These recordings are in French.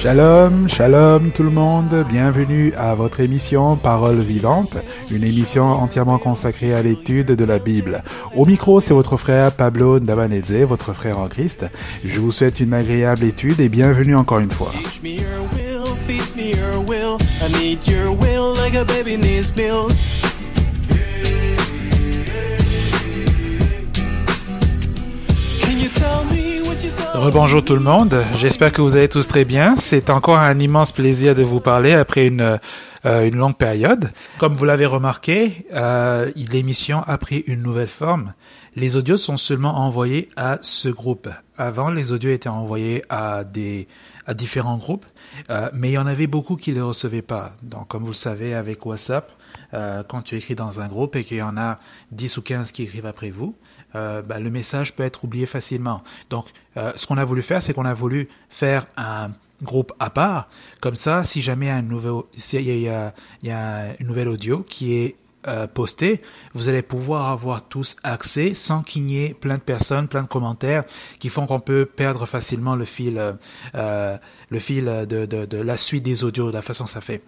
Shalom, shalom tout le monde, bienvenue à votre émission Parole vivante, une émission entièrement consacrée à l'étude de la Bible. Au micro, c'est votre frère Pablo Ndabaneze, votre frère en Christ. Je vous souhaite une agréable étude et bienvenue encore une fois. Rebonjour tout le monde, j'espère que vous allez tous très bien. C'est encore un immense plaisir de vous parler après une, euh, une longue période. Comme vous l'avez remarqué, euh, l'émission a pris une nouvelle forme. Les audios sont seulement envoyés à ce groupe. Avant, les audios étaient envoyés à des à différents groupes, euh, mais il y en avait beaucoup qui ne les recevaient pas. Donc, comme vous le savez, avec WhatsApp, euh, quand tu écris dans un groupe et qu'il y en a 10 ou 15 qui écrivent après vous, euh, bah, le message peut être oublié facilement. Donc, euh, ce qu'on a voulu faire, c'est qu'on a voulu faire un groupe à part. Comme ça, si jamais un nouveau, s'il y a, il y a une nouvelle audio qui est euh, posté, vous allez pouvoir avoir tous accès sans qu'il y ait plein de personnes, plein de commentaires qui font qu'on peut perdre facilement le fil, euh, le fil de, de, de, la suite des audios, de la façon que ça fait.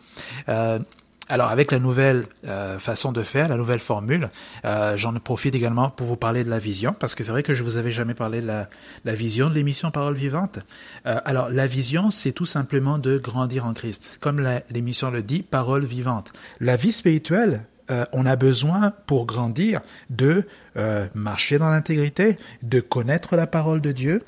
Euh, alors avec la nouvelle euh, façon de faire, la nouvelle formule, euh, j'en profite également pour vous parler de la vision, parce que c'est vrai que je vous avais jamais parlé de la, la vision de l'émission Parole vivante. Euh, alors la vision, c'est tout simplement de grandir en Christ, comme l'émission le dit, Parole vivante. La vie spirituelle, euh, on a besoin pour grandir de euh, marcher dans l'intégrité, de connaître la parole de Dieu,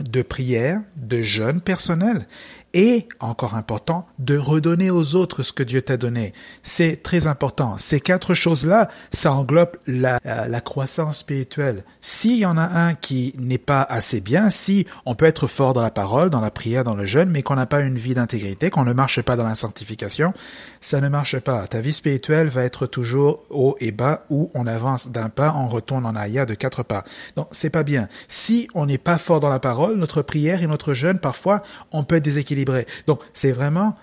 de prière, de jeûne personnel et, encore important, de redonner aux autres ce que Dieu t'a donné. C'est très important. Ces quatre choses-là, ça englobe la, croissance spirituelle. S'il y en a un qui n'est pas assez bien, si on peut être fort dans la parole, dans la prière, dans le jeûne, mais qu'on n'a pas une vie d'intégrité, qu'on ne marche pas dans la sanctification, ça ne marche pas. Ta vie spirituelle va être toujours haut et bas, où on avance d'un pas, on retourne en arrière de quatre pas. Donc, c'est pas bien. Si on n'est pas fort dans la parole, notre prière et notre jeûne, parfois, on peut être déséquilibré donc, c'est vraiment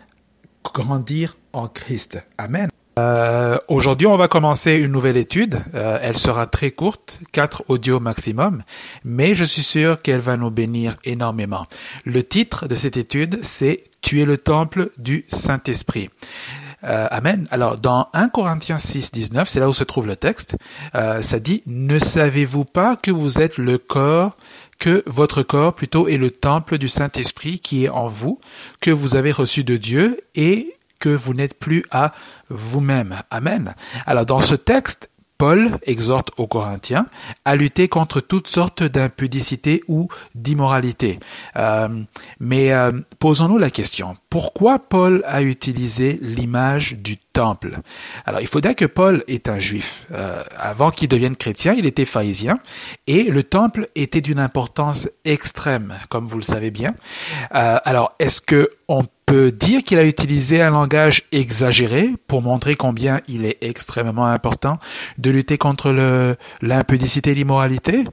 grandir en Christ. Amen. Euh, Aujourd'hui, on va commencer une nouvelle étude. Euh, elle sera très courte, quatre audios maximum, mais je suis sûr qu'elle va nous bénir énormément. Le titre de cette étude, c'est Tu es le temple du Saint-Esprit. Euh, amen. Alors, dans 1 Corinthiens 6, 19, c'est là où se trouve le texte, euh, ça dit, Ne savez-vous pas que vous êtes le corps que votre corps plutôt est le temple du Saint-Esprit qui est en vous, que vous avez reçu de Dieu et que vous n'êtes plus à vous-même. Amen. Alors dans ce texte, Paul exhorte aux Corinthiens à lutter contre toutes sortes d'impudicité ou d'immoralité. Euh, mais euh, posons-nous la question, pourquoi Paul a utilisé l'image du temple? Alors il faut dire que Paul est un juif. Euh, avant qu'il devienne chrétien, il était pharisien et le temple était d'une importance extrême, comme vous le savez bien. alors est-ce que on peut dire qu'il a utilisé un langage exagéré pour montrer combien il est extrêmement important de lutter contre l'impudicité et l'immoralité?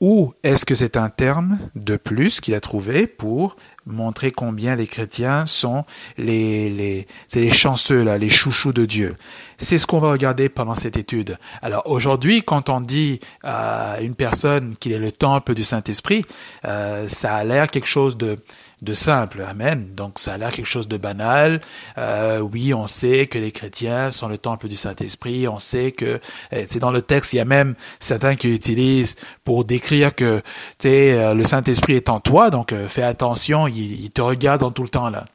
Ou est-ce que c'est un terme de plus qu'il a trouvé pour montrer combien les chrétiens sont les, les, c'est les chanceux, là, les chouchous de Dieu? C'est ce qu'on va regarder pendant cette étude. Alors aujourd'hui, quand on dit à une personne qu'il est le temple du Saint-Esprit, euh, ça a l'air quelque chose de, de simple. Amen. Donc ça a l'air quelque chose de banal. Euh, oui, on sait que les chrétiens sont le temple du Saint-Esprit. On sait que eh, c'est dans le texte. Il y a même certains qui utilisent pour décrire que tu euh, le Saint-Esprit est en toi. Donc euh, fais attention. Il, il te regarde en tout le temps là.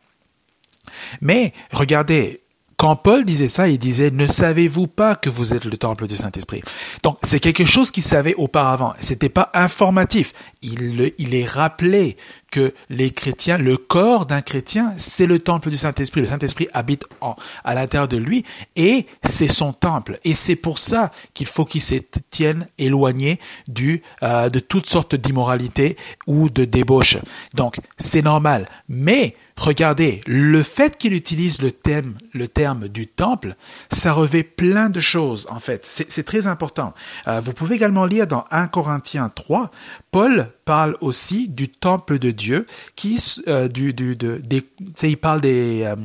Mais regardez, quand Paul disait ça, il disait ne savez-vous pas que vous êtes le temple du Saint-Esprit. Donc c'est quelque chose qu'il savait auparavant. C'était pas informatif. Il, il est rappelé que les chrétiens, le corps d'un chrétien, c'est le temple du Saint-Esprit. Le Saint-Esprit habite en, à l'intérieur de lui et c'est son temple. Et c'est pour ça qu'il faut qu'il se tienne éloigné du, euh, de toutes sortes d'immoralité ou de débauche. Donc c'est normal. Mais Regardez, le fait qu'il utilise le thème, le terme du temple, ça revêt plein de choses, en fait. C'est très important. Euh, vous pouvez également lire dans 1 Corinthiens 3, Paul parle aussi du temple de Dieu, qui, euh, du, du, de, des, il parle des, euh,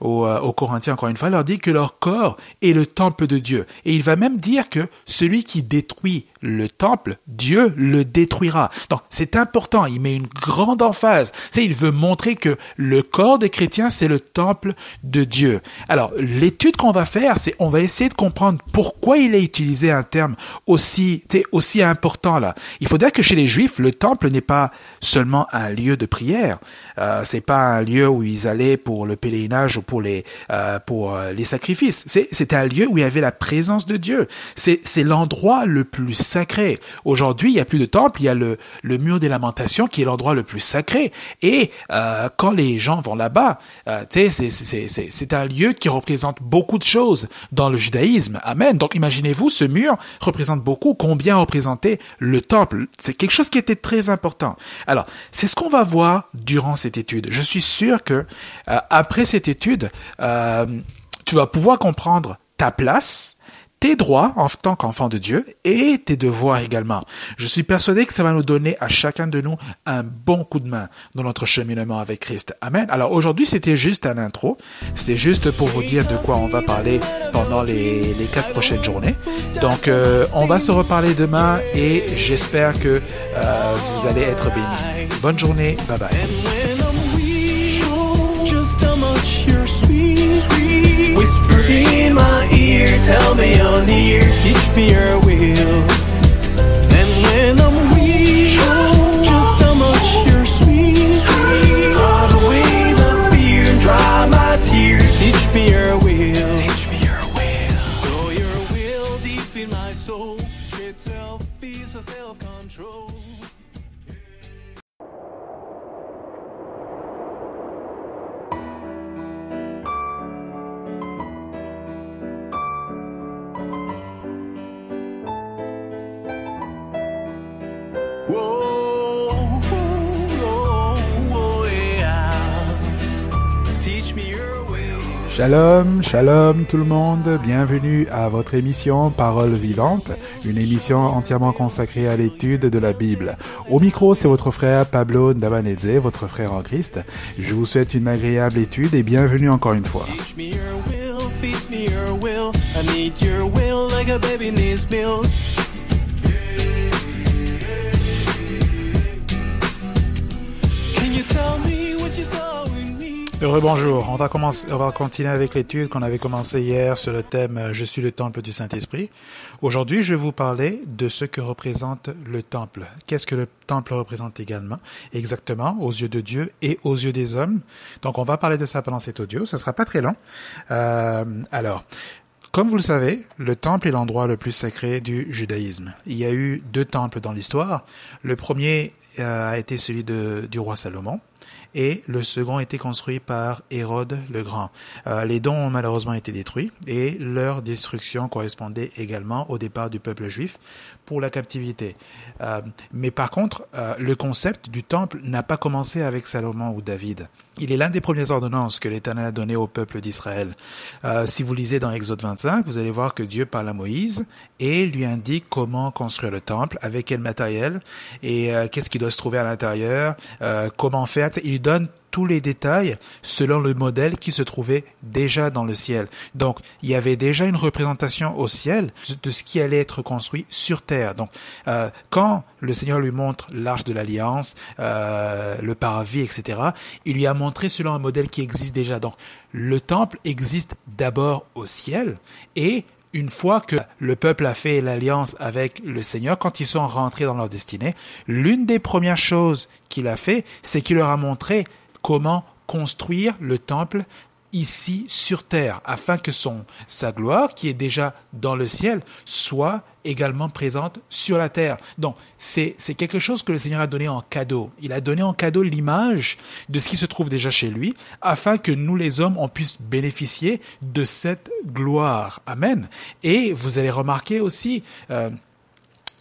aux, euh, aux, Corinthiens encore une fois, leur dit que leur corps est le temple de Dieu. Et il va même dire que celui qui détruit le temple, Dieu le détruira. Donc c'est important, il met une grande emphase. C'est il veut montrer que le corps des chrétiens c'est le temple de Dieu. Alors l'étude qu'on va faire, c'est on va essayer de comprendre pourquoi il a utilisé un terme aussi aussi important là. Il faut dire que chez les Juifs, le temple n'est pas seulement un lieu de prière. Euh, c'est pas un lieu où ils allaient pour le pèlerinage ou pour les euh, pour euh, les sacrifices. C'est un lieu où il y avait la présence de Dieu. C'est c'est l'endroit le plus Aujourd'hui, il y a plus de temple, il y a le mur des lamentations qui est l'endroit le plus sacré. Et euh, quand les gens vont là-bas, euh, c'est un lieu qui représente beaucoup de choses dans le judaïsme. Amen. Donc imaginez-vous, ce mur représente beaucoup. Combien représentait le temple? C'est quelque chose qui était très important. Alors c'est ce qu'on va voir durant cette étude. Je suis sûr que euh, après cette étude, euh, tu vas pouvoir comprendre ta place, tes droits en tant qu'enfant de Dieu et tes devoirs également. Je suis persuadé que ça va nous donner à chacun de nous un bon coup de main dans notre cheminement avec Christ. Amen. Alors aujourd'hui, c'était juste un intro. C'est juste pour vous dire de quoi on va parler pendant les, les quatre prochaines journées. Donc, euh, on va se reparler demain et j'espère que euh, vous allez être bénis. Bonne journée. Bye bye. Whisper in my ear, tell me you're near, teach me your will. And when I'm Shalom, shalom tout le monde, bienvenue à votre émission Parole vivante, une émission entièrement consacrée à l'étude de la Bible. Au micro, c'est votre frère Pablo Ndabanedze, votre frère en Christ. Je vous souhaite une agréable étude et bienvenue encore une fois. Heureux bonjour, on va commencer, on va continuer avec l'étude qu'on avait commencé hier sur le thème euh, Je suis le temple du Saint-Esprit. Aujourd'hui, je vais vous parler de ce que représente le temple. Qu'est-ce que le temple représente également, exactement, aux yeux de Dieu et aux yeux des hommes. Donc, on va parler de ça pendant cet audio. Ça sera pas très long. Euh, alors, comme vous le savez, le temple est l'endroit le plus sacré du judaïsme. Il y a eu deux temples dans l'histoire. Le premier euh, a été celui de, du roi Salomon et le second été construit par Hérode le Grand. Euh, les dons ont malheureusement été détruits et leur destruction correspondait également au départ du peuple juif pour la captivité. Euh, mais par contre, euh, le concept du temple n'a pas commencé avec Salomon ou David. Il est l'un des premières ordonnances que l'Éternel a données au peuple d'Israël. Euh, si vous lisez dans Exode 25, vous allez voir que Dieu parle à Moïse et lui indique comment construire le temple, avec quel matériel et euh, qu'est-ce qui doit se trouver à l'intérieur, euh, comment faire. Il lui donne tous les détails selon le modèle qui se trouvait déjà dans le ciel. Donc, il y avait déjà une représentation au ciel de ce qui allait être construit sur terre. Donc, euh, quand le Seigneur lui montre l'arche de l'alliance, euh, le parvis, etc., il lui a montré selon un modèle qui existe déjà. Donc, le temple existe d'abord au ciel et une fois que le peuple a fait l'alliance avec le Seigneur, quand ils sont rentrés dans leur destinée, l'une des premières choses qu'il a fait, c'est qu'il leur a montré comment construire le temple ici sur terre, afin que son sa gloire, qui est déjà dans le ciel, soit également présente sur la terre. Donc, c'est c'est quelque chose que le Seigneur a donné en cadeau. Il a donné en cadeau l'image de ce qui se trouve déjà chez lui, afin que nous les hommes on puisse bénéficier de cette gloire. Amen. Et vous allez remarquer aussi. euh,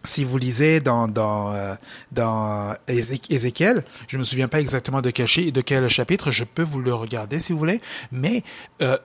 si vous lisez dans dans euh, dans Ézé- Ézéchiel, je me souviens pas exactement de quel, de quel chapitre, je peux vous le regarder si vous voulez, mais euh,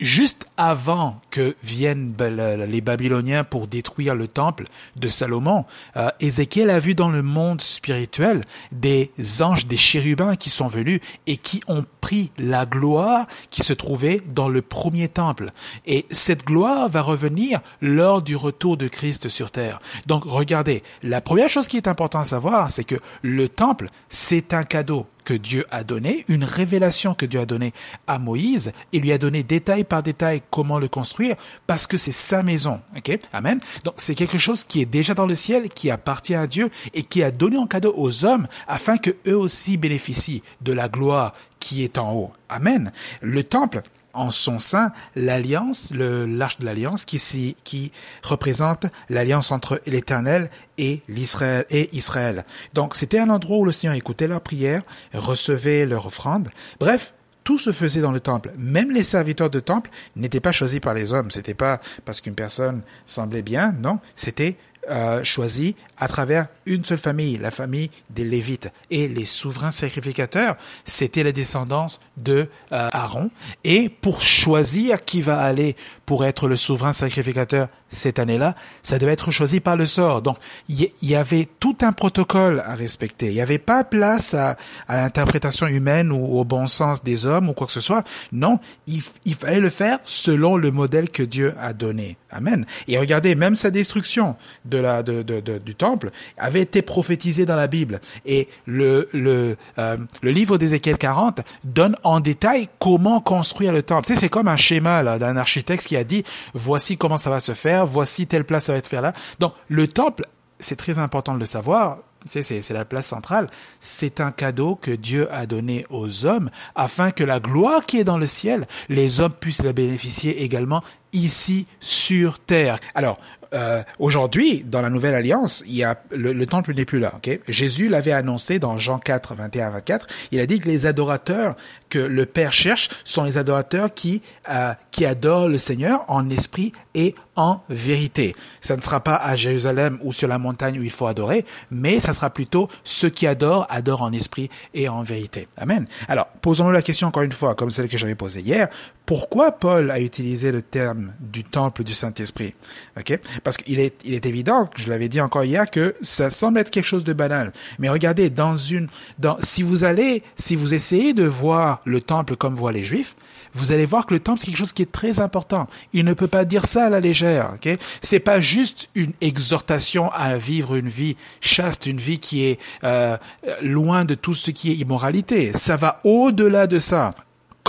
juste avant que viennent les Babyloniens pour détruire le temple de Salomon, euh, Ézéchiel a vu dans le monde spirituel des anges, des chérubins qui sont venus et qui ont pris la gloire qui se trouvait dans le premier temple. Et cette gloire va revenir lors du retour de Christ sur terre. Donc regardez, la première chose qui est importante à savoir, c'est que le temple, c'est un cadeau que Dieu a donné, une révélation que Dieu a donnée à Moïse et lui a donné détail par détail comment le construire parce que c'est sa maison. Ok, amen. Donc c'est quelque chose qui est déjà dans le ciel, qui appartient à Dieu et qui a donné en cadeau aux hommes afin que eux aussi bénéficient de la gloire qui est en haut. Amen. Le temple, en son sein l'alliance, l'arche de l'alliance qui, qui représente l'alliance entre l'Éternel et l'Israël et Israël. Donc c'était un endroit où le Seigneur écoutait leurs prières, recevait leurs offrandes. Bref, tout se faisait dans le temple. Même les serviteurs de temple n'étaient pas choisis par les hommes. C'était pas parce qu'une personne semblait bien, non. C'était euh, choisi à travers une seule famille, la famille des Lévites. Et les souverains sacrificateurs, c'était la descendance de euh, Aaron. Et pour choisir qui va aller pour être le souverain sacrificateur cette année-là, ça devait être choisi par le sort. Donc, il y, avait tout un protocole à respecter. Il n'y avait pas place à, à l'interprétation humaine ou au bon sens des hommes ou quoi que ce soit. Non, il, il fallait le faire selon le modèle que Dieu a donné. Amen. Et regardez, même sa destruction de la, de, de, du temple avait été prophétisée dans la Bible. Et le, le, euh, le livre d'Ézéchiel 40 donne en détail comment construire le temple. Tu sais, c'est comme un schéma d'un architecte qui a dit voici comment ça va se faire, voici telle place ça va être faire là. Donc le temple, c'est très important de le savoir. C'est la place centrale. C'est un cadeau que Dieu a donné aux hommes afin que la gloire qui est dans le ciel, les hommes puissent la bénéficier également ici sur terre. Alors, euh, aujourd'hui, dans la nouvelle alliance, il y a le, temple n'est plus là. Jésus l'avait annoncé dans Jean 4, 21 à 24. Il a dit que les adorateurs que le Père cherche sont les adorateurs qui euh, qui adorent le Seigneur en esprit et en vérité. Ça ne sera pas à Jérusalem ou sur la montagne où il faut adorer, mais ça sera plutôt ceux qui adorent, adorent en esprit et en vérité. Amen. Alors, posons-nous la question encore une fois, comme celle que j'avais posée hier. Pourquoi Paul a utilisé le terme du temple du Saint-Esprit? OK? Parce qu'il est, il est évident, je l'avais dit encore hier, que ça semble être quelque chose de banal. Mais regardez, dans une, dans, si vous allez, si vous essayez de voir le temple comme voient les Juifs, vous allez voir que le temple c'est quelque chose qui est très important. Il ne peut pas dire ça à la légère. Ok? C'est pas juste une exhortation à vivre une vie chaste, une vie qui est euh, loin de tout ce qui est immoralité. Ça va au-delà de ça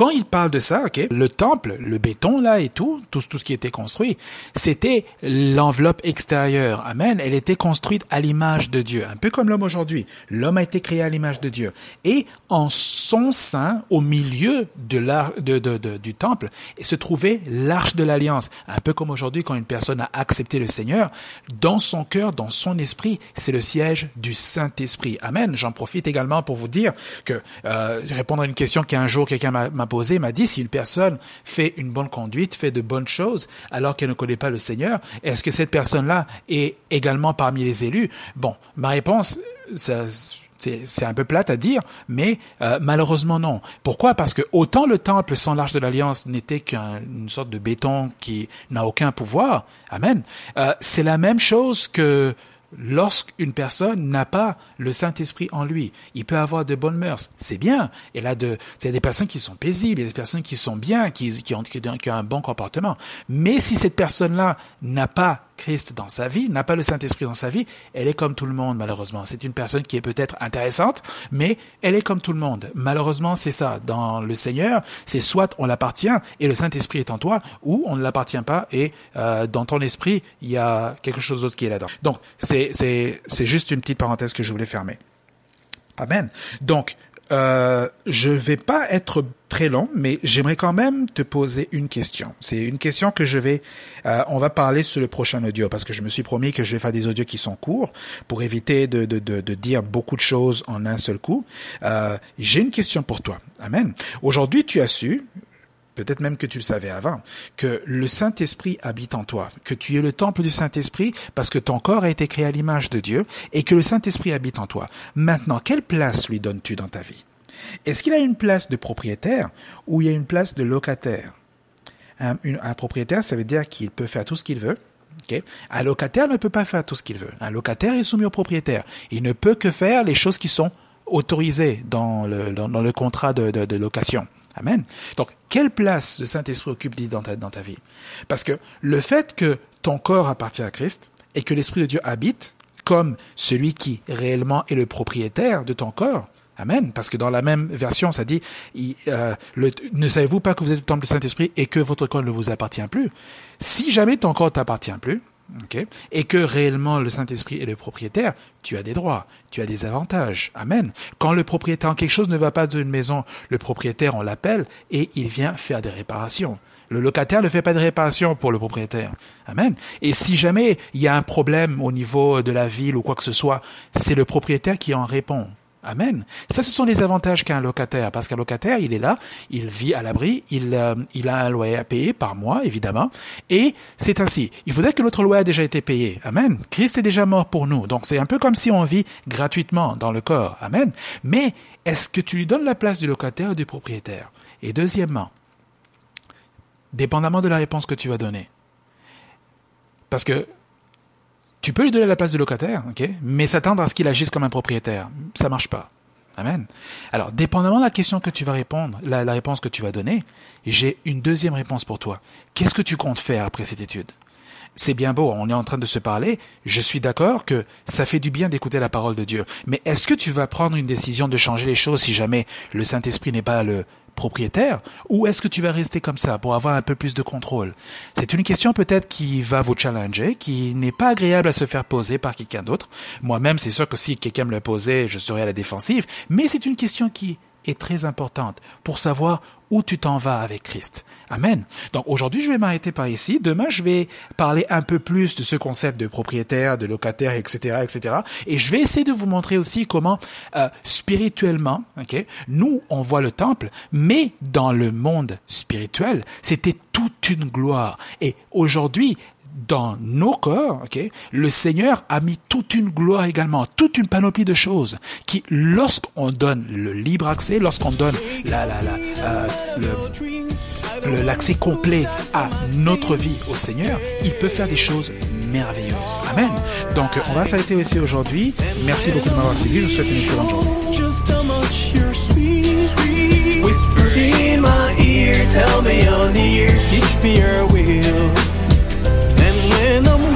quand il parle de ça, ok, le temple, le béton là et tout, tout, ce qui était construit, c'était l'enveloppe extérieure. Amen. Elle était construite à l'image de Dieu, un peu comme l'homme aujourd'hui. L'homme a été créé à l'image de Dieu. Et en son sein, au milieu de l'ar, de, de, de, du temple, se trouvait l'arche de l'alliance. Un peu comme aujourd'hui quand une personne a accepté le Seigneur, dans son cœur, dans son esprit, c'est le siège du Saint-Esprit. Amen. J'en profite également pour vous dire que euh, répondre à une question qu'un jour quelqu'un m'a m'a posé, m'a dit si une personne fait une bonne conduite, fait de bonnes choses, alors qu'elle ne connaît pas le Seigneur, est-ce que cette personne-là est également parmi les élus? Bon, ma réponse, c'est un peu plate à dire, mais euh, malheureusement non. Pourquoi? Parce que autant le temple sans l'arche de l'alliance n'était qu'une sorte de béton qui n'a aucun pouvoir, amen. Euh, c'est la même chose que lorsqu'une personne n'a pas le Saint-Esprit en lui. Il peut avoir de bonnes mœurs, c'est bien. Et là, de, c'est des personnes qui sont paisibles, il y a des personnes qui sont bien, qui, ont, qui ont un bon comportement. Mais si cette personne-là n'a pas Christ dans sa vie, n'a pas le Saint-Esprit dans sa vie, elle est comme tout le monde, malheureusement. C'est une personne qui est peut-être intéressante, mais elle est comme tout le monde. Malheureusement, c'est ça. Dans le Seigneur, c'est soit on l'appartient et le Saint-Esprit est en toi, ou on ne l'appartient pas et euh, dans ton esprit, il y a quelque chose d'autre qui est là-dedans. Donc, c'est, juste une petite parenthèse que je voulais fermer. Amen. Donc, euh, je vais pas être très long, mais j'aimerais quand même te poser une question. C'est une question que je vais, euh, on va parler sur le prochain audio parce que je me suis promis que je vais faire des audios qui sont courts pour éviter de, de, de, de dire beaucoup de choses en un seul coup. Euh, J'ai une question pour toi. Amen. Aujourd'hui, tu as su, peut-être même que tu le savais avant, que le Saint-Esprit habite en toi, que tu es le temple du Saint-Esprit parce que ton corps a été créé à l'image de Dieu et que le Saint-Esprit habite en toi. Maintenant, quelle place lui donnes-tu dans ta vie? Est-ce qu'il a une place de propriétaire ou il y a une place de locataire? Un, propriétaire, ça veut dire qu'il peut faire tout ce qu'il veut. ok? Un locataire ne peut pas faire tout ce qu'il veut. Un locataire est soumis au propriétaire. Il ne peut que faire les choses qui sont autorisées dans le, dans le contrat de, de, de location. Amen. Donc, quelle place le Saint-Esprit occupe-t-il dans ta, dans ta vie? Parce que le fait que ton corps appartient à Christ et que l'Esprit de Dieu habite comme celui qui réellement est le propriétaire de ton corps, Amen. Parce que dans la même version, ça dit, euh, ne savez-vous pas que vous êtes le temple du Saint-Esprit et que votre corps ne vous appartient plus? Si jamais ton corps t'appartient plus, et que réellement le Saint-Esprit est le propriétaire, tu as des droits, tu as des avantages. Amen. Quand le propriétaire, quand quelque chose ne va pas d'une maison, le propriétaire, on l'appelle et il vient faire des réparations. Le locataire ne fait pas de réparation pour le propriétaire. Amen. Et si jamais il y a un problème au niveau de la ville ou quoi que ce soit, c'est le propriétaire qui en répond. Amen. Ça, ce sont les avantages qu'a un locataire, parce qu'un locataire, il est là, il vit à l'abri, il, euh, il a un loyer à payer par mois, évidemment, et c'est ainsi. Il faudrait que notre loyer ait déjà été payé. Amen. Christ est déjà mort pour nous, donc c'est un peu comme si on vit gratuitement dans le corps. Amen. Mais est-ce que tu lui donnes la place du locataire ou du propriétaire? Et deuxièmement, dépendamment de la réponse que tu vas donner, parce que tu peux lui donner la place de locataire, ok, mais s'attendre à ce qu'il agisse comme un propriétaire, ça marche pas. Amen. Alors, dépendamment de la question que tu vas répondre, la, réponse que tu vas donner, j'ai une deuxième réponse pour toi. Qu'est-ce que tu comptes faire après cette étude? C'est bien beau, on est en train de se parler. Je suis d'accord que ça fait du bien d'écouter la parole de Dieu. Mais est-ce que tu vas prendre une décision de changer les choses si jamais le Saint-Esprit n'est pas le propriétaire ou est-ce que tu vas rester comme ça pour avoir un peu plus de contrôle? C'est une question peut-être qui va vous challenger, qui n'est pas agréable à se faire poser par quelqu'un d'autre. Moi-même, c'est sûr que si quelqu'un me le posait, je serais à la défensive, mais c'est une question qui est très importante pour savoir où tu t'en vas avec Christ. Amen. Donc aujourd'hui, je vais m'arrêter par ici. Demain, je vais parler un peu plus de ce concept de propriétaire, de locataire, etc., etc. Et je vais essayer de vous montrer aussi comment euh, spirituellement, ok, nous on voit le temple, mais dans le monde spirituel, c'était toute une gloire. Et aujourd'hui, dans nos corps, ok, le Seigneur a mis toute une gloire également, toute une panoplie de choses qui, lorsqu'on donne le libre accès, lorsqu'on donne la, la, la, euh, le- l'accès complet à notre vie au Seigneur, il peut faire des choses merveilleuses. Amen. Donc, on va s'arrêter ici aujourd'hui. Merci beaucoup de m'avoir suivi. Je vous souhaite une excellente journée. enamorar.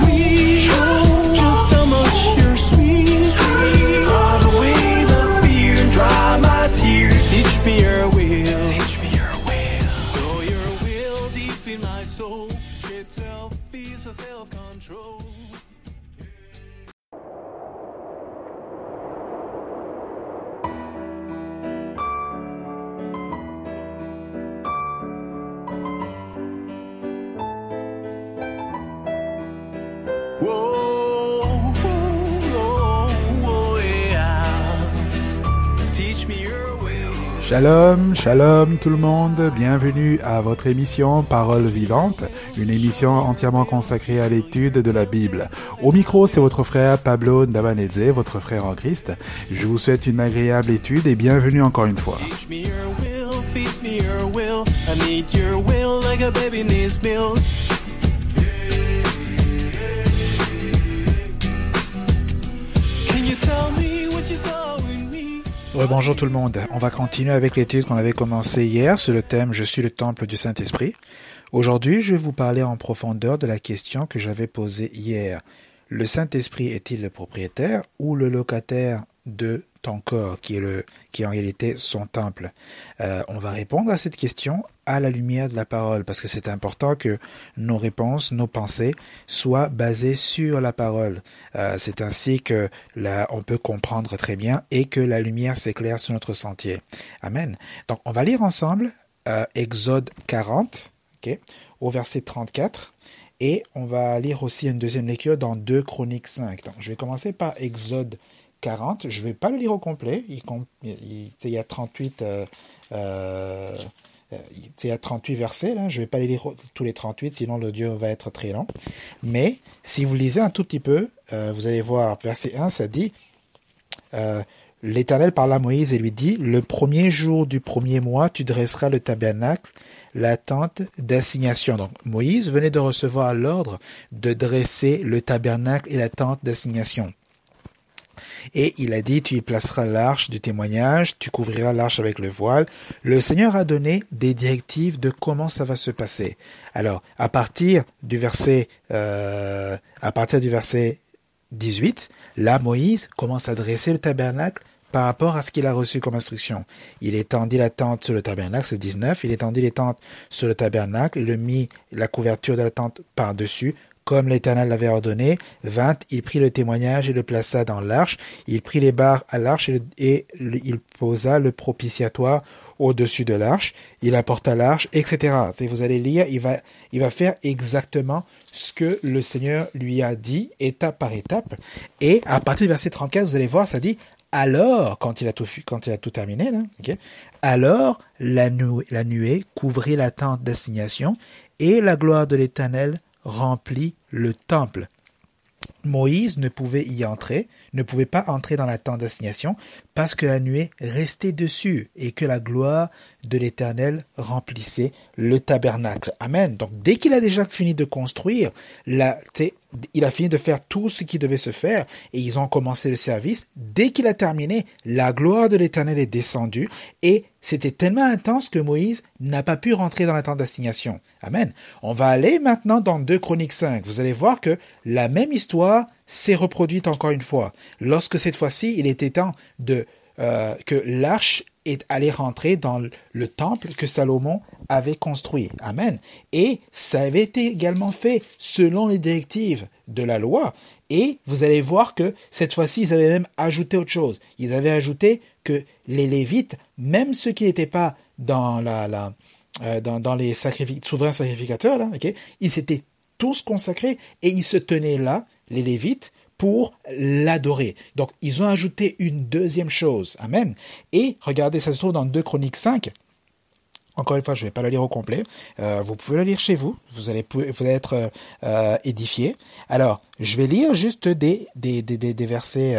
Shalom, shalom tout le monde, bienvenue à votre émission Parole vivante, une émission entièrement consacrée à l'étude de la Bible. Au micro, c'est votre frère Pablo Ndabanedze, votre frère en Christ. Je vous souhaite une agréable étude et bienvenue encore une fois. Bonjour tout le monde. On va continuer avec l'étude qu'on avait commencé hier sur le thème Je suis le temple du Saint-Esprit. Aujourd'hui, je vais vous parler en profondeur de la question que j'avais posée hier. Le Saint-Esprit est-il le propriétaire ou le locataire de ton corps, qui est, le, qui en réalité son temple Euh, On va répondre à cette question à la lumière de la parole, parce que c'est important que nos réponses, nos pensées soient basées sur la parole. Euh, c'est ainsi que là, on peut comprendre très bien et que la lumière s'éclaire sur notre sentier. Amen. Donc, on va lire ensemble euh, Exode 40, ok, au verset 34. Et on va lire aussi une deuxième lecture dans 2 Chroniques 5. Donc, je vais commencer par Exode 40. Je ne vais pas le lire au complet. Il, y a 38, euh, euh, il y a 38 versets. Je ne vais pas les lire tous les 38, sinon l'audio va être très long. Mais si vous lisez un tout petit peu, euh, vous allez voir, verset 1, ça dit l'Éternel parla à Moïse et lui dit, le premier jour du premier mois, tu dresseras le tabernacle, la tente d'assignation. Donc Moïse venait de recevoir l'ordre de dresser le tabernacle et la tente d'assignation. Et il a dit, tu y placeras l'arche du témoignage, tu couvriras l'arche avec le voile. Le Seigneur a donné des directives de comment ça va se passer. Alors, à partir du verset, euh, à partir du verset 18, là, Moïse commence à dresser le tabernacle par rapport à ce qu'il a reçu comme instruction. Il étendit la tente sur le tabernacle, c'est 19, il étendit les tentes sur le tabernacle, il mit la couverture de la tente par-dessus, comme l'Éternel l'avait ordonné. 20, il prit le témoignage et le plaça dans l'arche. Il prit les barres à l'arche et, il posa le propitiatoire au-dessus de l'arche. Il apporta l'arche, etc. Et vous allez lire, il va, il va faire exactement ce que le Seigneur lui a dit, étape par étape. Et à partir du verset 34, vous allez voir, ça dit, alors, quand il a tout, quand il a tout terminé, alors la, la nuée couvrit la tente d'assignation et la gloire de l'Éternel remplit le temple. Moïse ne pouvait y entrer, ne pouvait pas entrer dans la tente d'assignation parce que la nuée restait dessus et que la gloire de l'Éternel remplissait le tabernacle. Amen. Donc dès qu'il a déjà fini de construire, il a fini de faire tout ce qui devait se faire et ils ont commencé le service. Dès qu'il a terminé, la gloire de l'Éternel est descendue et c'était tellement intense que Moïse n'a pas pu rentrer dans la tente d'assignation. Amen. On va aller maintenant dans 2 Chroniques 5. Vous allez voir que la même histoire s'est reproduite encore une fois. Lorsque cette fois-ci, il était temps de euh, que l'arche est allée rentrer dans le temple que Salomon avait construit. Amen. Et ça avait été également fait selon les directives de la loi. Et vous allez voir que cette fois-ci, ils avaient même ajouté autre chose. Ils avaient ajouté que les Lévites, même ceux qui n'étaient pas dans la, la euh, dans, dans, les souverains sacrificateurs, là, okay, ils s'étaient tous consacrés et ils se tenaient là, les Lévites, pour l'adorer. Donc, ils ont ajouté une deuxième chose. Amen. Et regardez, ça se trouve dans 2 Chroniques 5. Encore une fois, je ne vais pas le lire au complet. Euh, vous pouvez le lire chez vous. Vous allez, vous allez être euh, euh, édifié. Alors, je vais lire juste des, versets,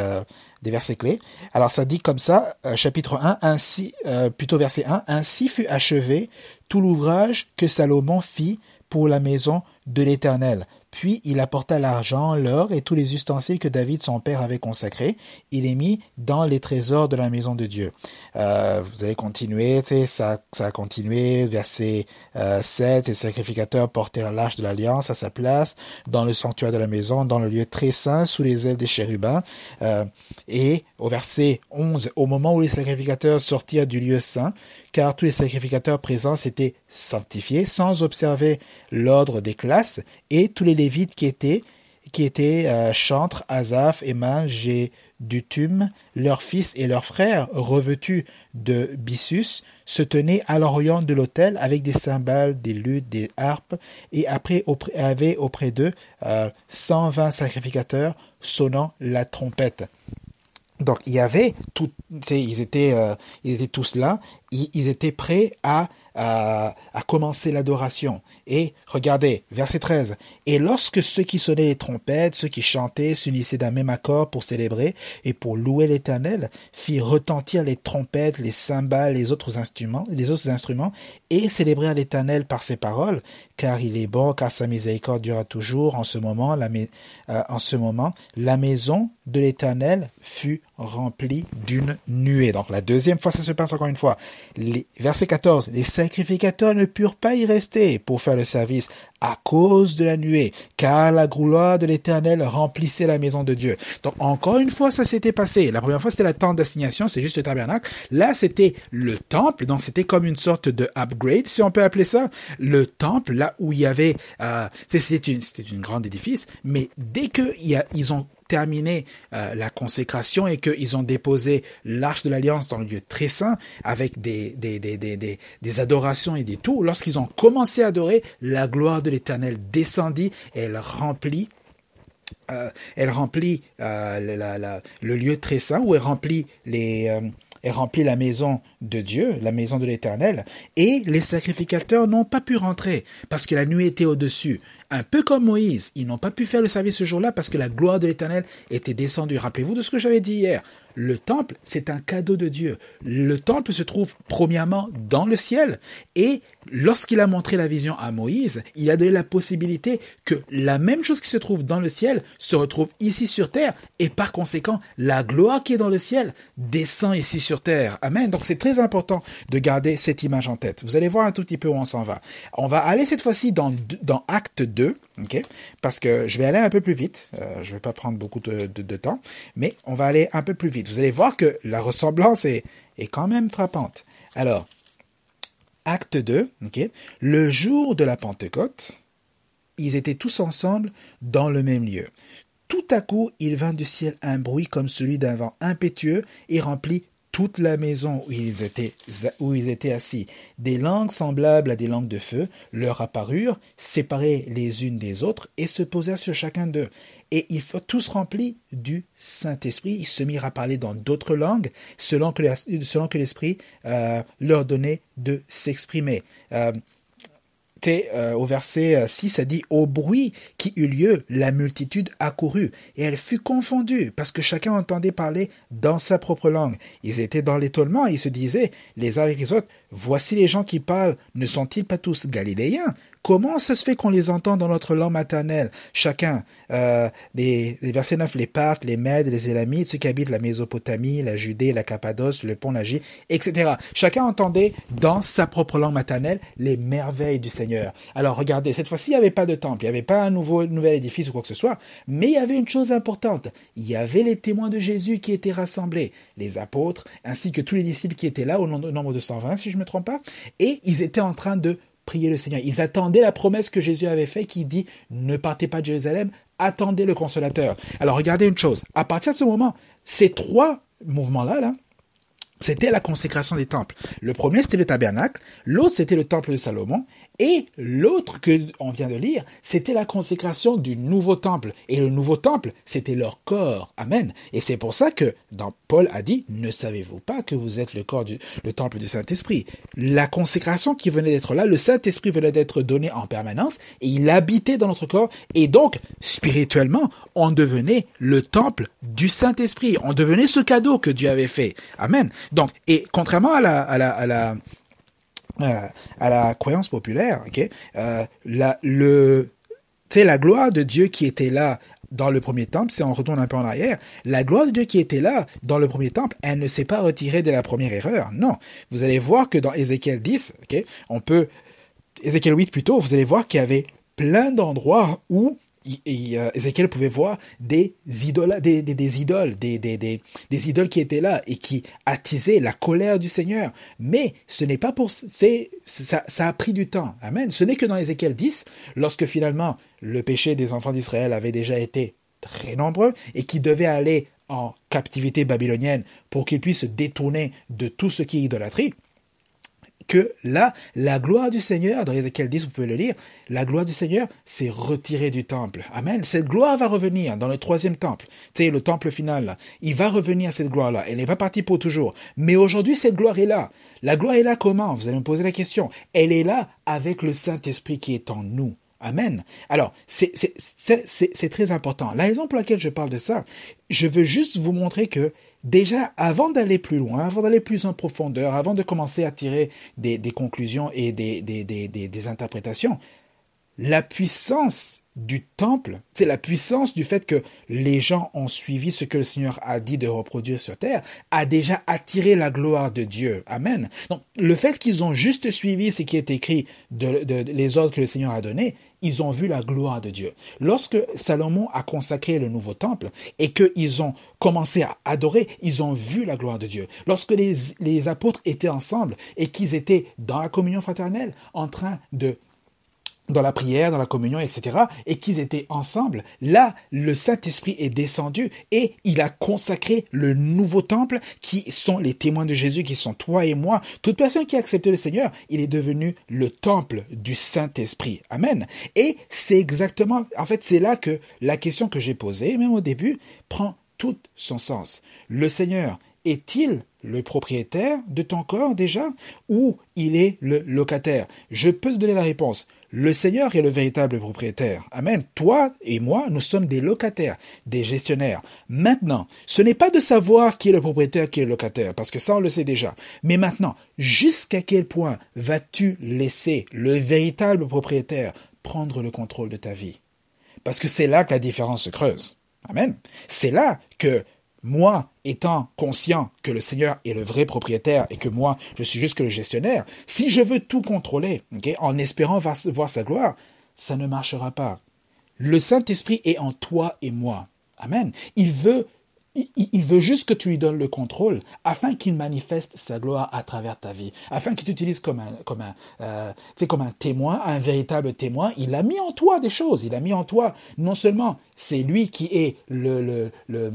des versets clés. Alors, ça dit comme ça, chapitre 1, ainsi, plutôt verset 1, ainsi fut achevé tout l'ouvrage que Salomon fit pour la maison de l'Éternel. Puis il apporta l'argent, l'or et tous les ustensiles que David son père avait consacrés. Il les mit dans les trésors de la maison de Dieu. Euh, vous allez continuer, ça, ça a continué, verset euh, 7, les sacrificateurs portèrent l'arche de l'alliance à sa place, dans le sanctuaire de la maison, dans le lieu très saint, sous les ailes des chérubins. Euh, et au verset 11, au moment où les sacrificateurs sortirent du lieu saint, car tous les sacrificateurs présents s'étaient sanctifiés sans observer l'ordre des classes, et tous les lévites qui étaient, qui étaient euh, Chantre, Azaph, Eman, Dutum, leurs fils et leurs frères, revêtus de Bissus, se tenaient à l'orient de l'autel avec des cymbales, des luttes, des harpes, et après avaient auprès d'eux euh, 120 sacrificateurs sonnant la trompette. Donc il y avait tout, ils étaient, euh, ils étaient tous là, ils, ils étaient prêts à, à, à commencer l'adoration. Et regardez, verset 13. Et lorsque ceux qui sonnaient les trompettes, ceux qui chantaient, s'unissaient d'un même accord pour célébrer et pour louer l'Éternel, firent retentir les trompettes, les cymbales, les autres instruments, les autres instruments, et célébrèrent l'Éternel par ses paroles, car il est bon, car sa miséricorde durera toujours. En ce moment, la, euh, en ce moment, la maison de l'Éternel fut remplie d'une nuée. Donc la deuxième fois, ça se passe encore une fois. Les, verset 14, les sacrificateurs ne purent pas y rester pour faire le service à cause de la nuée, car la gloire de l'Éternel remplissait la maison de Dieu. Donc encore une fois, ça s'était passé. La première fois, c'était la tente d'assignation, c'est juste le tabernacle. Là, c'était le temple, donc c'était comme une sorte de upgrade, si on peut appeler ça. Le temple, là où il y avait, euh, c'était une, c'était grande édifice, mais dès que y a, ils ont terminé euh, la consécration et qu'ils ont déposé l'arche de l'alliance dans le lieu très saint avec des, des adorations et des tout, lorsqu'ils ont commencé à adorer, la gloire de l'Éternel descendit elle remplit euh, elle remplit euh, le lieu très saint où elle remplit euh, elle remplit la maison de Dieu, la maison de l'Éternel, et les sacrificateurs n'ont pas pu rentrer parce que la nuit était au-dessus. Un peu comme Moïse, ils n'ont pas pu faire le service ce jour-là parce que la gloire de l'Éternel était descendue. Rappelez-vous de ce que j'avais dit hier. Le temple, c'est un cadeau de Dieu. Le temple se trouve premièrement dans le ciel et lorsqu'il a montré la vision à Moïse, il a donné la possibilité que la même chose qui se trouve dans le ciel se retrouve ici sur terre et par conséquent, la gloire qui est dans le ciel descend ici sur terre. Amen. Donc c'est très important de garder cette image en tête. Vous allez voir un tout petit peu où on s'en va. On va aller cette fois-ci dans, acte 2, Parce que je vais aller un peu plus vite. Euh, je vais pas prendre beaucoup de, temps, mais on va aller un peu plus vite. Vous allez voir que la ressemblance est, est quand même frappante. Alors, acte 2, ok le jour de la Pentecôte, ils étaient tous ensemble dans le même lieu. Tout à coup, il vint du ciel un bruit comme celui d'un vent impétueux et remplit toute la maison où ils étaient, où ils étaient assis. Des langues semblables à des langues de feu leur apparurent, séparées les unes des autres, et se posèrent sur chacun d'eux. Et ils furent tous remplis du Saint-Esprit. Ils se mirent à parler dans d'autres langues, selon que, l'Esprit euh, leur donnait de s'exprimer. Euh, euh, au verset 6, euh, ça dit Au bruit qui eut lieu, la multitude accourut, et elle fut confondue, parce que chacun entendait parler dans sa propre langue. Ils étaient dans l'étonnement, ils se disaient, les uns avec les autres, Voici les gens qui parlent, ne sont-ils pas tous galiléens? Comment ça se fait qu'on les entend dans notre langue maternelle? Chacun, euh, des, versets 9, les Parthes, les Mèdes, les Élamites, ceux qui habitent la Mésopotamie, la Judée, la Cappadoce, le pont Lagie, etc. Chacun entendait dans sa propre langue maternelle les merveilles du Seigneur. Alors regardez, cette fois-ci, il n'y avait pas de temple, il n'y avait pas un nouveau, nouvel édifice ou quoi que ce soit, mais il y avait une chose importante. Il y avait les témoins de Jésus qui étaient rassemblés, les apôtres, ainsi que tous les disciples qui étaient là, au nombre de 120, si je ne me trompe pas, et ils étaient en train de prier le Seigneur. Ils attendaient la promesse que Jésus avait faite qui dit ne partez pas de Jérusalem, attendez le consolateur. Alors regardez une chose, à partir de ce moment, ces trois mouvements-là, là, c'était la consécration des temples. Le premier, c'était le tabernacle, l'autre, c'était le temple de Salomon, et l'autre que on vient de lire, c'était la consécration du nouveau temple. Et le nouveau temple, c'était leur corps. Amen. Et c'est pour ça que dans Paul a dit, ne savez-vous pas que vous êtes le corps du le temple du Saint-Esprit? La consécration qui venait d'être là, le Saint-Esprit venait d'être donné en permanence et il habitait dans notre corps. Et donc, spirituellement, on devenait le temple du Saint-Esprit. On devenait ce cadeau que Dieu avait fait. Amen. Donc, et contrairement à la, à la, à la euh, à la croyance populaire, ok, euh, la, le, la gloire de Dieu qui était là dans le premier temple, si on retourne un peu en arrière, la gloire de Dieu qui était là dans le premier temple, elle ne s'est pas retirée de la première erreur. Non. Vous allez voir que dans Ézéchiel 10, ok, on peut, Ézéchiel 8 plutôt, vous allez voir qu'il y avait plein d'endroits où euh, Ézéchiel pouvait voir des idoles, des, idoles, des, idoles qui étaient là et qui attisaient la colère du Seigneur. Mais ce n'est pas pour, ça, ça a pris du temps. Amen. Ce n'est que dans Ézéchiel 10, lorsque finalement le péché des enfants d'Israël avait déjà été très nombreux et qui devaient aller en captivité babylonienne pour qu'ils puissent se détourner de tout ce qui est idolâtrie que là, la gloire du Seigneur, dans Ézéchiel 10, vous pouvez le lire, la gloire du Seigneur s'est retirée du temple. Amen. Cette gloire va revenir dans le troisième temple. C'est le temple final. Il va revenir cette gloire-là. Elle n'est pas partie pour toujours. Mais aujourd'hui, cette gloire est là. La gloire est là comment? Vous allez me poser la question. Elle est là avec le Saint-Esprit qui est en nous. Amen. Alors, c'est très important. La raison pour laquelle je parle de ça, je veux juste vous montrer que déjà, avant d'aller plus loin, avant d'aller plus en profondeur, avant de commencer à tirer des, conclusions et des, des, interprétations, la puissance du temple, c'est la puissance du fait que les gens ont suivi ce que le Seigneur a dit de reproduire sur terre, a déjà attiré la gloire de Dieu. Amen. Donc, le fait qu'ils ont juste suivi ce qui est écrit de, de, les ordres que le Seigneur a donnés, ils ont vu la gloire de Dieu. Lorsque Salomon a consacré le nouveau temple et qu'ils ont commencé à adorer, ils ont vu la gloire de Dieu. Lorsque les, les apôtres étaient ensemble et qu'ils étaient dans la communion fraternelle en train de dans la prière, dans la communion, etc., et qu'ils étaient ensemble, là, le Saint-Esprit est descendu et il a consacré le nouveau temple qui sont les témoins de Jésus, qui sont toi et moi. Toute personne qui a accepté le Seigneur, il est devenu le temple du Saint-Esprit. Amen. Et c'est exactement, en fait, c'est là que la question que j'ai posée, même au début, prend tout son sens. Le Seigneur est-il le propriétaire de ton corps déjà ou il est le locataire? Je peux te donner la réponse. Le Seigneur est le véritable propriétaire. Amen. Toi et moi, nous sommes des locataires, des gestionnaires. Maintenant, ce n'est pas de savoir qui est le propriétaire, qui est le locataire, parce que ça, on le sait déjà. Mais maintenant, jusqu'à quel point vas-tu laisser le véritable propriétaire prendre le contrôle de ta vie? Parce que c'est là que la différence se creuse. Amen. C'est là que moi, étant conscient que le Seigneur est le vrai propriétaire et que moi, je suis juste le gestionnaire, si je veux tout contrôler, en espérant voir sa gloire, ça ne marchera pas. Le Saint-Esprit est en toi et moi. Amen. Il veut, il, juste que tu lui donnes le contrôle afin qu'il manifeste sa gloire à travers ta vie, afin qu'il t'utilise comme un, comme un, euh, comme un témoin, un véritable témoin. Il a mis en toi des choses. Il a mis en toi non seulement c'est lui qui est le, le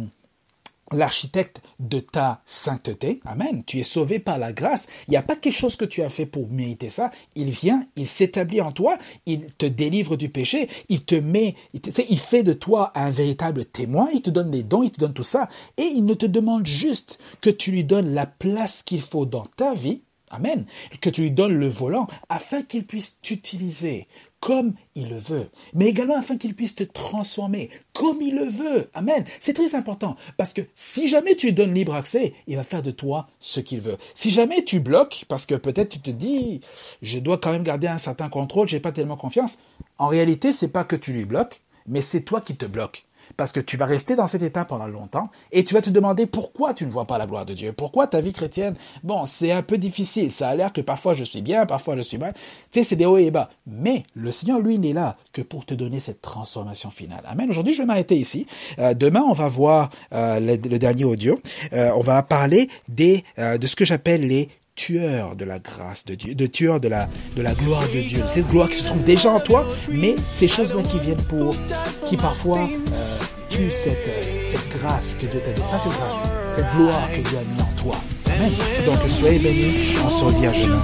l'architecte de ta sainteté. Amen. Tu es sauvé par la grâce. Il n'y a pas quelque chose que tu as fait pour mériter ça. Il vient, il s'établit en toi, il te délivre du péché, il te met, il, fait de toi un véritable témoin, il te donne des dons, il te donne tout ça. Et il ne te demande juste que tu lui donnes la place qu'il faut dans ta vie. Amen. Que tu lui donnes le volant afin qu'il puisse t'utiliser comme il le veut, mais également afin qu'il puisse te transformer comme il le veut. Amen. C'est très important parce que si jamais tu donnes libre accès, il va faire de toi ce qu'il veut. Si jamais tu bloques parce que peut-être tu te dis je dois quand même garder un certain contrôle, j'ai pas tellement confiance. En réalité, c'est pas que tu lui bloques, mais c'est toi qui te bloques parce que tu vas rester dans cet état pendant longtemps et tu vas te demander pourquoi tu ne vois pas la gloire de Dieu, pourquoi ta vie chrétienne, bon, c'est un peu difficile, ça a l'air que parfois je suis bien, parfois je suis mal, tu sais, c'est des hauts et bas, mais le Seigneur, lui, n'est là que pour te donner cette transformation finale. Amen. Aujourd'hui, je vais m'arrêter ici. Euh, demain, on va voir euh, le, dernier audio. Euh, on va parler des, de ce que j'appelle les tueur de la grâce de Dieu, de tueur de la, de la gloire de Dieu. Cette gloire qui se trouve déjà en toi, mais ces choses-là qui viennent pour, qui parfois tuent cette, euh, cette grâce que Dieu t'a donnée. Pas cette grâce, cette gloire que Dieu a mis en toi. Donc soyez bénis, on se à genoux.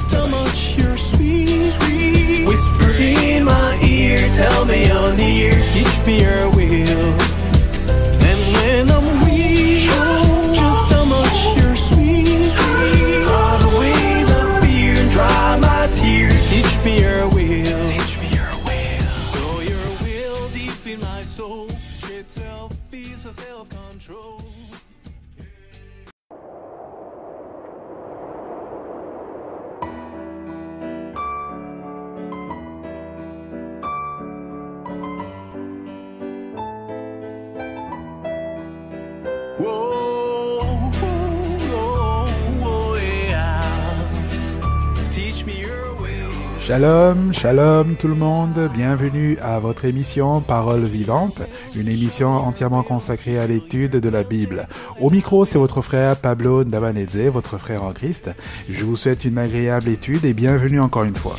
Shalom, shalom tout le monde, bienvenue à votre émission Parole vivante, une émission entièrement consacrée à l'étude de la Bible. Au micro, c'est votre frère Pablo Ndabanedze, votre frère en Christ. Je vous souhaite une agréable étude et bienvenue encore une fois.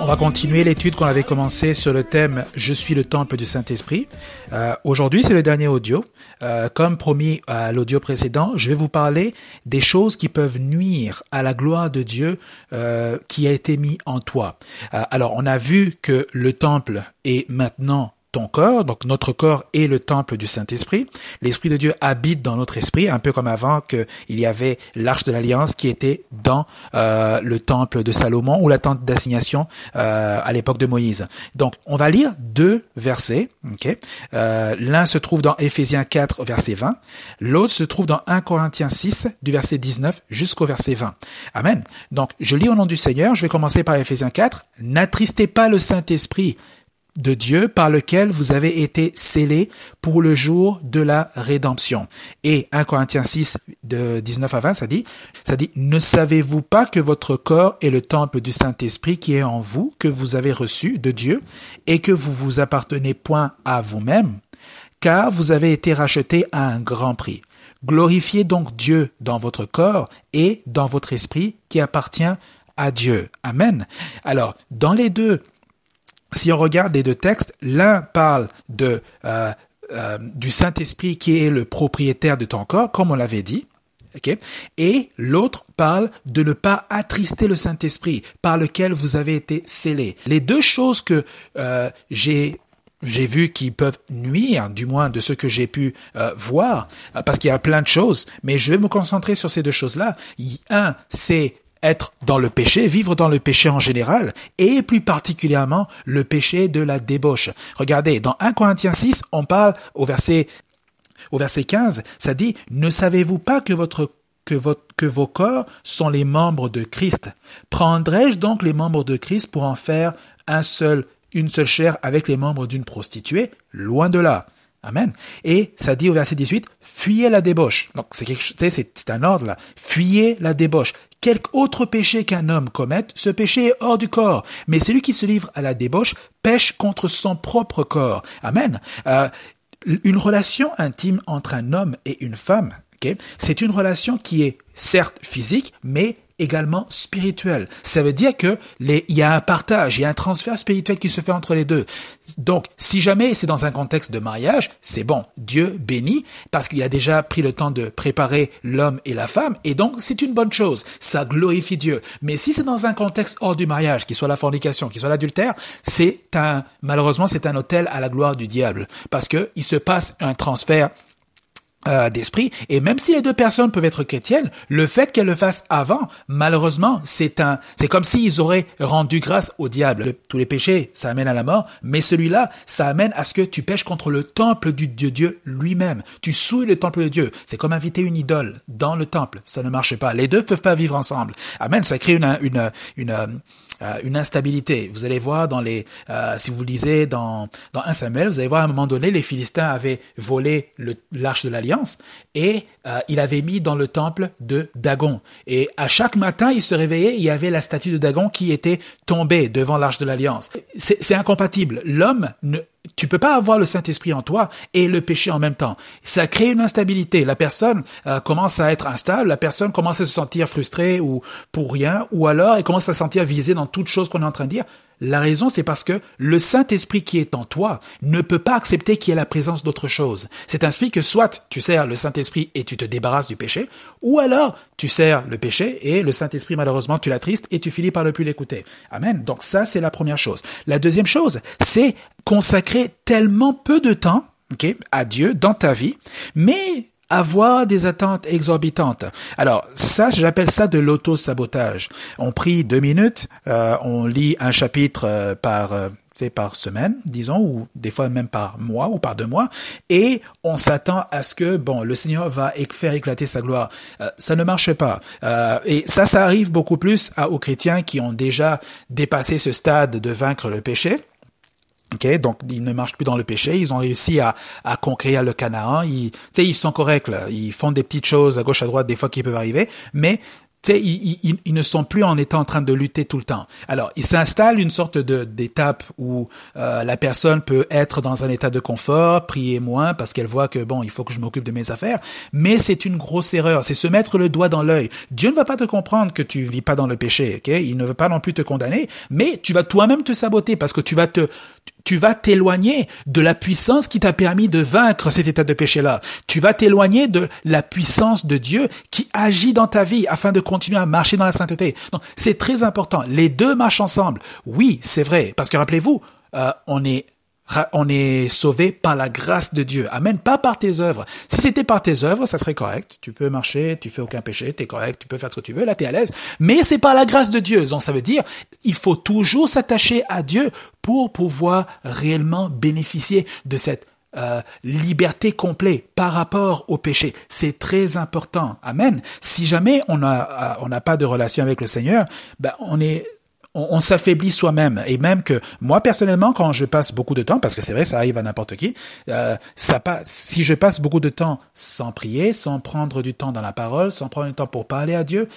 On va continuer l'étude qu'on avait commencé sur le thème Je suis le temple du Saint-Esprit. Euh, aujourd'hui, c'est le dernier audio. Euh, comme promis à l'audio précédent, je vais vous parler des choses qui peuvent nuire à la gloire de Dieu euh, qui a été mis en toi. alors, on a vu que le temple est maintenant ton corps, donc notre corps est le temple du Saint-Esprit. L'Esprit de Dieu habite dans notre esprit, un peu comme avant qu'il y avait l'arche de l'alliance qui était dans euh, le temple de Salomon ou la tente d'assignation euh, à l'époque de Moïse. Donc on va lire deux versets. Euh, L'un se trouve dans Éphésiens 4 verset 20, l'autre se trouve dans 1 Corinthiens 6 du verset 19 jusqu'au verset 20. Amen. Donc je lis au nom du Seigneur, je vais commencer par Éphésiens 4. N'attristez pas le Saint-Esprit de Dieu par lequel vous avez été scellés pour le jour de la rédemption. Et 1 Corinthiens 6 de 19 à 20, ça dit, ça dit, ne savez-vous pas que votre corps est le temple du Saint-Esprit qui est en vous, que vous avez reçu de Dieu, et que vous vous appartenez point à vous-même, car vous avez été rachetés à un grand prix. Glorifiez donc Dieu dans votre corps et dans votre esprit qui appartient à Dieu. Amen. Alors, dans les deux si on regarde les deux textes, l'un parle de euh, euh, du Saint-Esprit qui est le propriétaire de ton corps, comme on l'avait dit. Et l'autre parle de ne pas attrister le Saint-Esprit par lequel vous avez été scellés. Les deux choses que euh, j'ai j'ai vu qu'ils peuvent nuire, du moins de ce que j'ai pu voir, parce qu'il y a plein de choses, mais je vais me concentrer sur ces deux choses-là. Un, c'est être dans le péché, vivre dans le péché en général, et plus particulièrement le péché de la débauche. Regardez, dans 1 Corinthiens 6, on parle au verset, au verset 15, ça dit, ne savez-vous pas que votre que, votre, que vos corps sont les membres de Christ? Prendrai-je donc les membres de Christ pour en faire un seul une seule chair avec les membres d'une prostituée, loin de là. Amen. Et ça dit au verset 18, fuyez la débauche. Donc c'est c'est un ordre là. Fuyez la débauche. Quelque autre péché qu'un homme commette, ce péché est hors du corps. Mais celui qui se livre à la débauche pêche contre son propre corps. Amen. Euh, une relation intime entre un homme et une femme, okay, c'est une relation qui est certes physique, mais également spirituel. Ça veut dire que les, il y a un partage, il y a un transfert spirituel qui se fait entre les deux. Donc, si jamais c'est dans un contexte de mariage, c'est bon. Dieu bénit parce qu'il a déjà pris le temps de préparer l'homme et la femme et donc c'est une bonne chose. Ça glorifie Dieu. Mais si c'est dans un contexte hors du mariage, qui soit la fornication, qui soit l'adultère, c'est un, malheureusement, c'est un hôtel à la gloire du diable parce que il se passe un transfert euh, d'esprit. Et même si les deux personnes peuvent être chrétiennes, le fait qu'elles le fassent avant, malheureusement, c'est un, c'est comme s'ils auraient rendu grâce au diable. tous les péchés, ça amène à la mort, mais celui-là, ça amène à ce que tu pêches contre le temple du Dieu Dieu lui-même. Tu souilles le temple de Dieu. C'est comme inviter une idole dans le temple. Ça ne marche pas. Les deux peuvent pas vivre ensemble. Amen. Ça crée une, une, une, euh, une instabilité. Vous allez voir dans les, euh, si vous lisez dans dans un Samuel, vous allez voir à un moment donné, les Philistins avaient volé l'arche de l'alliance et euh, il avait mis dans le temple de Dagon. Et à chaque matin, il se réveillait, il y avait la statue de Dagon qui était tombée devant l'arche de l'alliance. C'est incompatible. L'homme ne tu peux pas avoir le Saint-Esprit en toi et le péché en même temps. Ça crée une instabilité. La personne euh, commence à être instable, la personne commence à se sentir frustrée ou pour rien, ou alors elle commence à se sentir visée dans toute chose qu'on est en train de dire. La raison, c'est parce que le Saint-Esprit qui est en toi ne peut pas accepter qu'il y ait la présence d'autre chose. C'est ainsi que soit tu sers le Saint-Esprit et tu te débarrasses du péché, ou alors tu sers le péché et le Saint-Esprit, malheureusement, tu l'attristes et tu finis par ne plus l'écouter. Amen. Donc ça, c'est la première chose. La deuxième chose, c'est consacrer tellement peu de temps okay, à Dieu dans ta vie, mais avoir des attentes exorbitantes. Alors ça, j'appelle ça de l'auto-sabotage. On prie deux minutes, euh, on lit un chapitre euh, par euh, par semaine, disons, ou des fois même par mois ou par deux mois, et on s'attend à ce que bon, le Seigneur va faire éclater sa gloire. ça ne marche pas, et ça, ça arrive beaucoup plus à, aux chrétiens qui ont déjà dépassé ce stade de vaincre le péché Okay, donc ils ne marchent plus dans le péché, ils ont réussi à, à conquérir le Canaan, ils, ils sont corrects ils font des petites choses à gauche à droite des fois qui peuvent arriver, mais ils, ils, ils, ne sont plus en étant en train de lutter tout le temps. Alors, il s'installe une sorte de d'étape où euh, la personne peut être dans un état de confort, prier moins parce qu'elle voit que bon, il faut que je m'occupe de mes affaires. Mais c'est une grosse erreur. C'est se mettre le doigt dans l'œil. Dieu ne va pas te comprendre que tu vis pas dans le péché. Ok, il ne veut pas non plus te condamner, mais tu vas toi-même te saboter parce que tu vas te tu vas t'éloigner de la puissance qui t'a permis de vaincre cet état de péché-là. Tu vas t'éloigner de la puissance de Dieu qui agit dans ta vie afin de continuer à marcher dans la sainteté. Donc, c'est très important. Les deux marchent ensemble. Oui, c'est vrai. Parce que rappelez-vous, euh, on est on est sauvé par la grâce de Dieu. Amen. Pas par tes œuvres. Si c'était par tes œuvres, ça serait correct. Tu peux marcher, tu fais aucun péché, tu es correct, tu peux faire ce que tu veux, là es à l'aise. Mais c'est par la grâce de Dieu. Donc ça veut dire, il faut toujours s'attacher à Dieu pour pouvoir réellement bénéficier de cette euh, liberté complète par rapport au péché. C'est très important. Amen. Si jamais on a on n'a pas de relation avec le Seigneur, ben on est on, s'affaiblit soi-même. Et même que moi personnellement quand je passe beaucoup de temps parce que c'est vrai ça arrive à n'importe qui euh, ça pas si je passe beaucoup de temps sans prier sans prendre du temps dans la parole sans prendre du temps pour parler à Dieu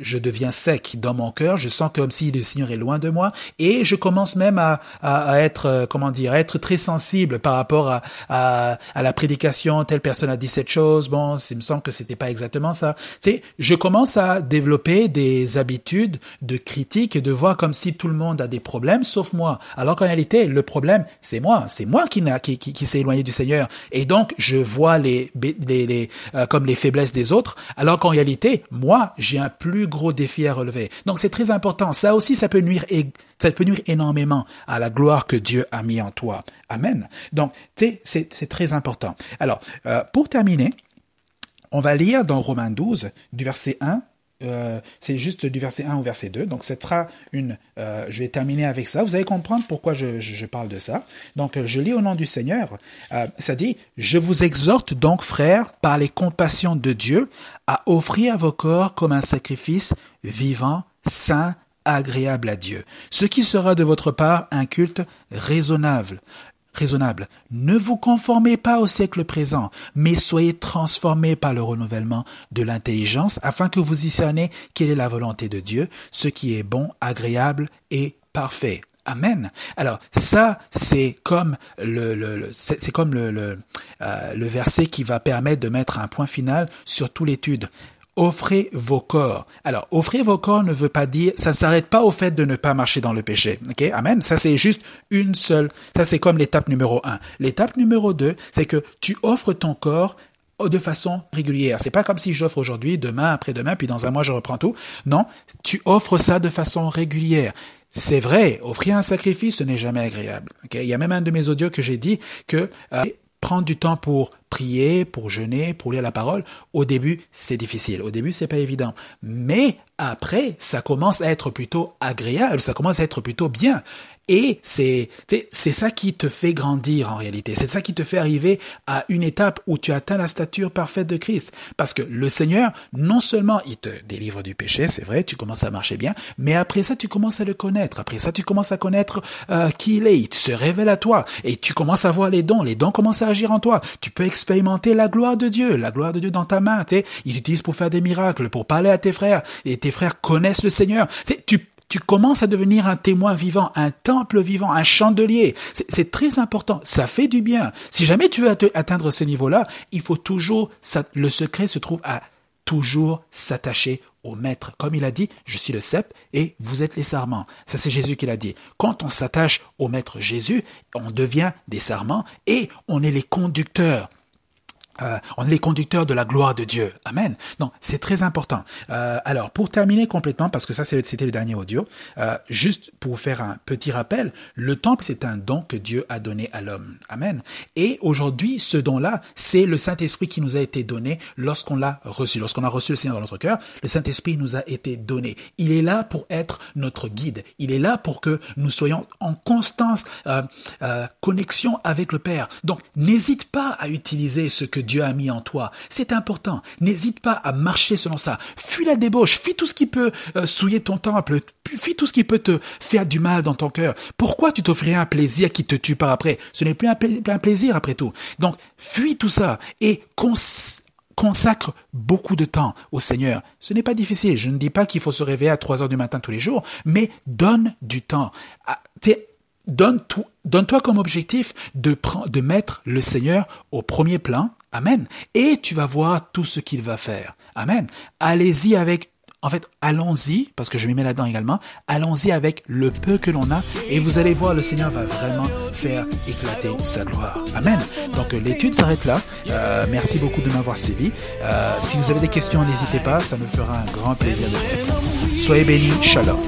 je deviens sec dans mon cœur, je sens comme si le Seigneur est loin de moi, et je commence même à, à, être, euh, comment dire, à être très sensible par rapport à, à, à, la prédication. Telle personne a dit cette chose, bon, il me semble que c'était pas exactement ça. Tu sais, je commence à développer des habitudes de critique et de voir comme si tout le monde a des problèmes, sauf moi. Alors qu'en réalité, le problème, c'est moi, c'est moi qui, qui, qui, qui s'est éloigné du Seigneur, et donc je vois les, les, les euh, comme les faiblesses des autres, alors qu'en réalité, moi, j'ai un plus plus gros défi à relever. Donc c'est très important. Ça aussi, ça peut nuire, ça peut nuire énormément à la gloire que Dieu a mis en toi. Amen. Donc, c'est très important. Alors, euh, pour terminer, on va lire dans Romains 12, du verset 1 euh, c'est juste du verset 1 au verset 2. Donc, ce sera une. Euh, je vais terminer avec ça. Vous allez comprendre pourquoi je, je, parle de ça. Donc, je lis au nom du Seigneur. ça dit Je vous exhorte donc, frères, par les compassions de Dieu, à offrir vos corps comme un sacrifice vivant, saint, agréable à Dieu. Ce qui sera de votre part un culte raisonnable raisonnable. Ne vous conformez pas au siècle présent, mais soyez transformés par le renouvellement de l'intelligence afin que vous y discerniez quelle est la volonté de Dieu, ce qui est bon, agréable et parfait. Amen. Alors ça, c'est comme le, c'est comme le, le, euh, le verset qui va permettre de mettre un point final sur toute l'étude offrez vos corps. Alors, offrir vos corps ne veut pas dire, ça ne s'arrête pas au fait de ne pas marcher dans le péché. Ok, amen. Ça c'est juste une seule. Ça c'est comme l'étape numéro un. L'étape numéro deux, c'est que tu offres ton corps de façon régulière. C'est pas comme si j'offre aujourd'hui, demain, après-demain, puis dans un mois je reprends tout. Non, tu offres ça de façon régulière. C'est vrai, offrir un sacrifice, ce n'est jamais agréable. Okay? Il y a même un de mes audios que j'ai dit que euh, prendre du temps pour prier, pour jeûner, pour lire la parole, au début, c'est difficile. Au début, c'est pas évident. Mais après, ça commence à être plutôt agréable, ça commence à être plutôt bien. Et c'est c'est ça qui te fait grandir en réalité. C'est ça qui te fait arriver à une étape où tu atteins la stature parfaite de Christ. Parce que le Seigneur, non seulement il te délivre du péché, c'est vrai, tu commences à marcher bien, mais après ça, tu commences à le connaître. Après ça, tu commences à connaître euh, qui il est. Il se révèle à toi et tu commences à voir les dons. Les dons commencent à agir en toi. Tu peux expérimenter la gloire de Dieu, la gloire de Dieu dans ta main. Tu il utilise pour faire des miracles, pour parler à tes frères et tes frères connaissent le Seigneur. Tu tu commences à devenir un témoin vivant, un temple vivant, un chandelier. C'est très important. Ça fait du bien. Si jamais tu veux atteindre ce niveau-là, il faut toujours, le secret se trouve à toujours s'attacher au maître. Comme il a dit, je suis le cep et vous êtes les sarments. Ça, c'est Jésus qui l'a dit. Quand on s'attache au maître Jésus, on devient des sarments et on est les conducteurs. Euh, on est les conducteurs de la gloire de Dieu. Amen. Non, c'est très important. Euh, alors, pour terminer complètement, parce que ça c'était le dernier audio, euh, juste pour faire un petit rappel, le temple c'est un don que Dieu a donné à l'homme. Amen. Et aujourd'hui, ce don-là, c'est le Saint-Esprit qui nous a été donné lorsqu'on l'a reçu. Lorsqu'on a reçu le Seigneur dans notre cœur, le Saint-Esprit nous a été donné. Il est là pour être notre guide. Il est là pour que nous soyons en constante connexion avec le Père. Donc, n'hésite pas à utiliser ce que Dieu a mis en toi. C'est important. N'hésite pas à marcher selon ça. Fuis la débauche. Fuis tout ce qui peut euh, souiller ton temple. Fuis tout ce qui peut te faire du mal dans ton cœur. Pourquoi tu t'offrirais un plaisir qui te tue par après? Ce n'est plus un, plaisir après tout. Donc, fuis tout ça et consacre beaucoup de temps au Seigneur. Ce n'est pas difficile. Je ne dis pas qu'il faut se réveiller à 3 heures du matin tous les jours, mais donne du temps. Ah, donne-toi donne comme objectif de mettre le Seigneur au premier plan Amen. Et tu vas voir tout ce qu'il va faire. Amen. Allez-y avec en fait, allons-y, parce que je m'y mets là-dedans également, allons-y avec le peu que l'on a, et vous allez voir, le Seigneur va vraiment faire éclater sa gloire. Amen. Donc l'étude s'arrête là. Euh, merci beaucoup de m'avoir suivi. Euh, si vous avez des questions, n'hésitez pas, ça me fera un grand plaisir de répondre. Soyez bénis, shalom.